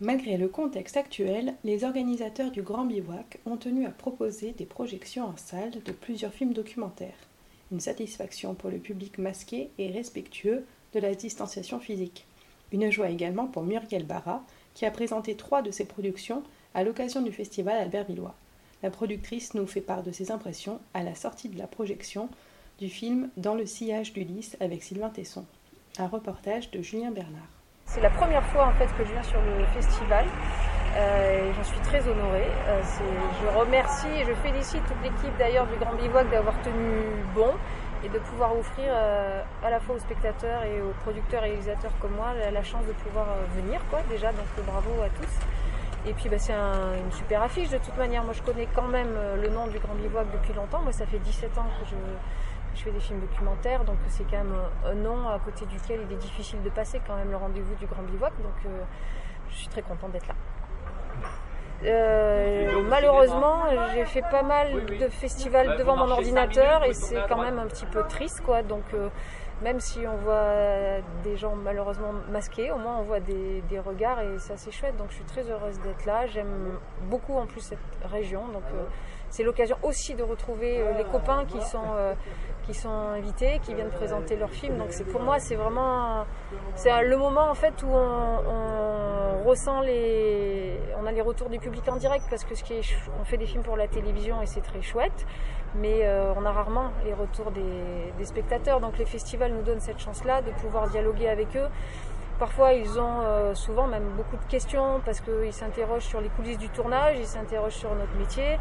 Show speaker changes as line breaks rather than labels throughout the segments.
Malgré le contexte actuel, les organisateurs du Grand Bivouac ont tenu à proposer des projections en salle de plusieurs films documentaires. Une satisfaction pour le public masqué et respectueux de la distanciation physique. Une joie également pour Muriel Barra, qui a présenté trois de ses productions à l'occasion du festival Albert Villois. La productrice nous fait part de ses impressions à la sortie de la projection du film Dans le sillage du lys avec Sylvain Tesson. Un reportage de Julien Bernard.
C'est la première fois en fait que je viens sur le festival euh, et j'en suis très honorée. Euh, je remercie et je félicite toute l'équipe d'ailleurs du Grand Bivouac d'avoir tenu bon et de pouvoir offrir euh, à la fois aux spectateurs et aux producteurs et réalisateurs comme moi la, chance de pouvoir venir quoi déjà donc bravo à tous. Et puis bah, c'est une super affiche de toute manière. Moi je connais quand même le nom du Grand Bivouac depuis longtemps. Moi ça fait 17 ans que je je fais des films documentaires, donc c'est quand même un nom à côté duquel il est difficile de passer quand même le rendez-vous du Grand Bivouac, donc euh, je suis très contente d'être là. Euh, malheureusement, j'ai fait pas mal de festivals devant mon ordinateur et c'est quand même un petit peu triste, quoi. Donc, euh, même si on voit des gens malheureusement masqués, au moins on voit des, regards et c'est assez chouette. Donc, je suis très heureuse d'être là. J'aime beaucoup en plus cette région, donc c'est l'occasion aussi de retrouver les copains qui sont qui sont invités, qui viennent présenter leurs films. Donc c'est pour moi c'est vraiment c'est le moment en fait où on, ressent les on a les retours du public en direct parce que ce qui est, on fait des films pour la télévision et c'est très chouette, mais euh, on a rarement les retours des, spectateurs. Donc les festivals nous donnent cette chance là de pouvoir dialoguer avec eux. Parfois, ils ont euh, souvent même beaucoup de questions parce qu'ils s'interrogent sur les coulisses du tournage, ils s'interrogent sur notre métier.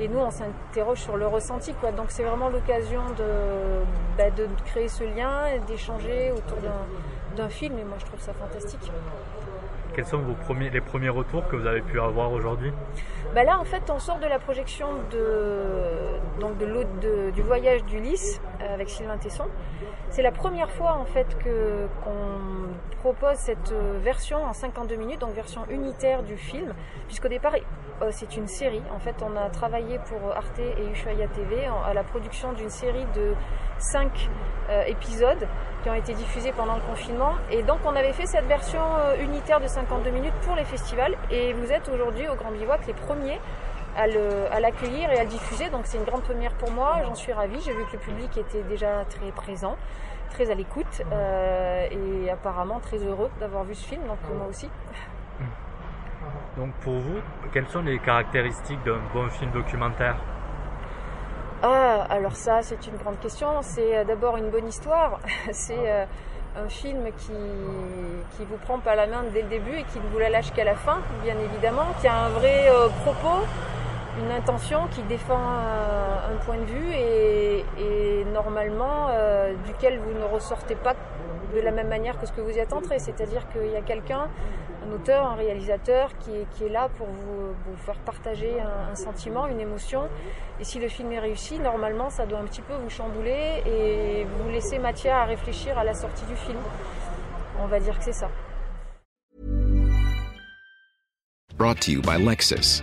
Et nous, on s'interroge sur le ressenti. Quoi. Donc c'est vraiment l'occasion de, bah, de créer ce lien et d'échanger autour d'un film. Et moi, je trouve ça fantastique.
Quels sont vos premiers, les premiers retours que vous avez pu avoir aujourd'hui?
Bah Là, en fait, on sort de la projection de, donc de, de du voyage d'Ulysse avec Sylvain Tesson. C'est la première fois en fait que qu'on propose cette euh, version en 52 minutes, donc version unitaire du film, puisqu'au départ euh, c'est une série. En fait, on a travaillé pour Arte et Ushuaïa TV à la production d'une série de 5 euh, épisodes qui ont été diffusés pendant le confinement. Et donc, on avait fait cette version unitaire de 52 minutes pour les festivals. Et vous êtes aujourd'hui au Grand Bivouac les premiers à l'accueillir et à le diffuser. Donc c'est une grande première pour moi, j'en suis ravie. J'ai vu que le public était déjà très présent, très à l'écoute euh, et apparemment très heureux d'avoir vu ce film, donc moi aussi.
Donc pour vous, quelles sont les caractéristiques d'un bon film documentaire?
Ah, alors ça c'est une grande question. C'est euh, d'abord une bonne histoire. c'est euh, un film qui, qui vous prend par la main dès le début et qui ne vous la lâche qu'à la fin, bien évidemment, qui a un vrai propos, une intention qui défend un, point de vue et, normalement euh, duquel vous ne ressortez pas de la même manière que ce que vous y attendrez. C'est-à-dire qu'il y a quelqu'un, un auteur, un réalisateur qui est, là pour vous, faire partager un, sentiment, une émotion. Et si le film est réussi, normalement, ça doit un petit peu vous chambouler et vous laisser matière à réfléchir à la sortie du film. On va dire que c'est ça.
Brought to you by Lexus.